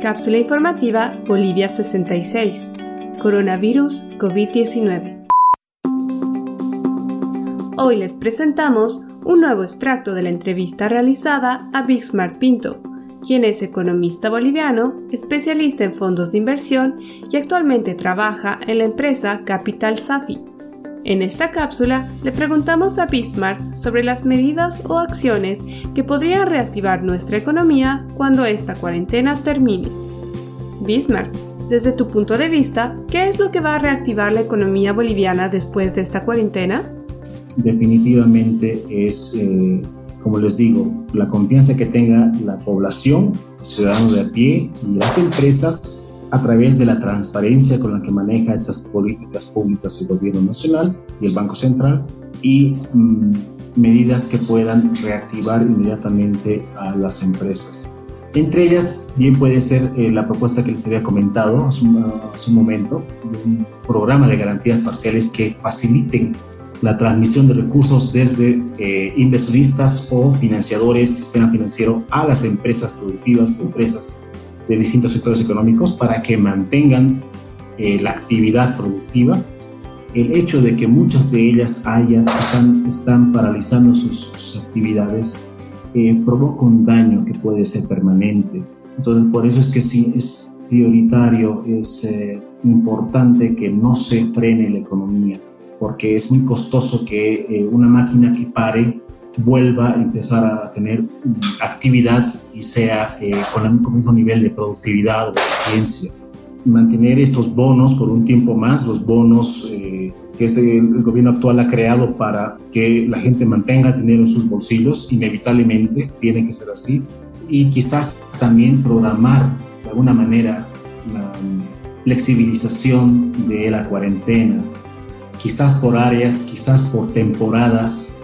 Cápsula informativa Bolivia 66. Coronavirus COVID-19. Hoy les presentamos un nuevo extracto de la entrevista realizada a Bixmar Pinto, quien es economista boliviano, especialista en fondos de inversión y actualmente trabaja en la empresa Capital Safi. En esta cápsula le preguntamos a Bismarck sobre las medidas o acciones que podrían reactivar nuestra economía cuando esta cuarentena termine. Bismarck, desde tu punto de vista, ¿qué es lo que va a reactivar la economía boliviana después de esta cuarentena? Definitivamente es, eh, como les digo, la confianza que tenga la población, ciudadanos de a pie y las empresas a través de la transparencia con la que maneja estas políticas públicas el gobierno nacional y el Banco Central y mm, medidas que puedan reactivar inmediatamente a las empresas. Entre ellas, bien puede ser eh, la propuesta que les había comentado hace un, momento, un programa de garantías parciales que faciliten la transmisión de recursos desde eh, inversionistas o financiadores, sistema financiero, a las empresas productivas, empresas de distintos sectores económicos para que mantengan eh, la actividad productiva. El hecho de que muchas de ellas hayan, están, están paralizando sus, actividades eh, provoca un daño que puede ser permanente. Entonces, por eso es que sí es prioritario, es eh, importante que no se frene la economía, porque es muy costoso que una máquina que pare vuelva a empezar a tener actividad y sea eh, con el mismo nivel de productividad o de eficiencia. Mantener estos bonos por un tiempo más, los bonos eh, que este, el gobierno actual ha creado para que la gente mantenga dinero en sus bolsillos, inevitablemente tiene que ser así. Y quizás también programar de alguna manera la flexibilización de la cuarentena, quizás por áreas, quizás por temporadas,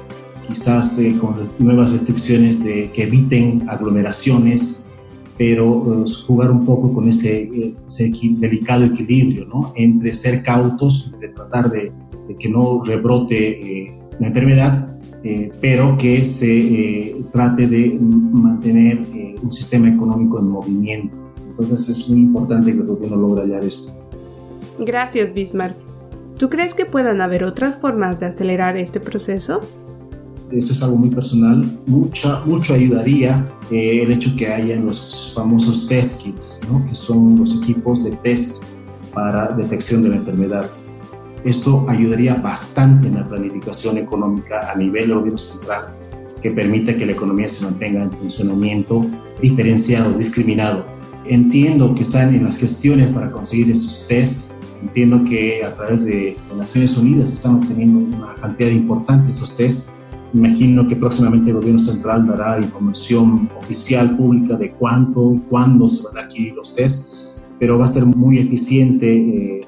quizás eh, con nuevas restricciones de, que eviten aglomeraciones, pero eh, jugar un poco con ese, eh, ese, delicado equilibrio ¿no? entre ser cautos, entre tratar de, que no rebrote la enfermedad, pero que se trate de mantener un sistema económico en movimiento. Entonces es muy importante que el gobierno logre hallar esto. Gracias, Bismarck. ¿Tú crees que puedan haber otras formas de acelerar este proceso? Esto es algo muy personal, mucha, mucho ayudaría eh, el hecho que haya los famosos test kits, ¿no? que son los equipos de test para detección de la enfermedad. Esto ayudaría bastante en la planificación económica a nivel del gobierno central, que permita que la economía se mantenga en funcionamiento diferenciado, discriminado. Entiendo que están en las gestiones para conseguir estos tests. Entiendo que a través de Naciones Unidas están obteniendo una cantidad importante de esos tests Imagino que próximamente el gobierno central dará información oficial pública de cuánto y cuándo se van a adquirir los test, pero va a ser muy eficiente eh,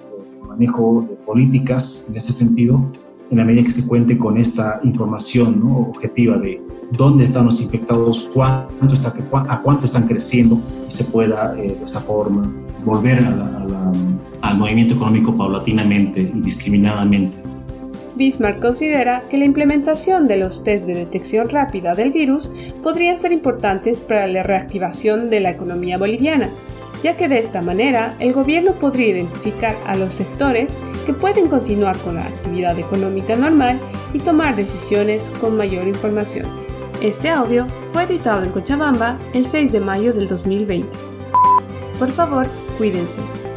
el manejo de políticas en ese sentido, en la medida que se cuente con esa información ¿no? objetiva de dónde están los infectados, cuánto está, a cuánto están creciendo y se pueda eh, de esa forma volver al movimiento económico paulatinamente y discriminadamente. Bismarck considera que la implementación de los test de detección rápida del virus podrían ser importantes para la reactivación de la economía boliviana, ya que de esta manera el gobierno podría identificar a los sectores que pueden continuar con la actividad económica normal y tomar decisiones con mayor información. Este audio fue editado en Cochabamba el 6 de mayo del 2020. Por favor, cuídense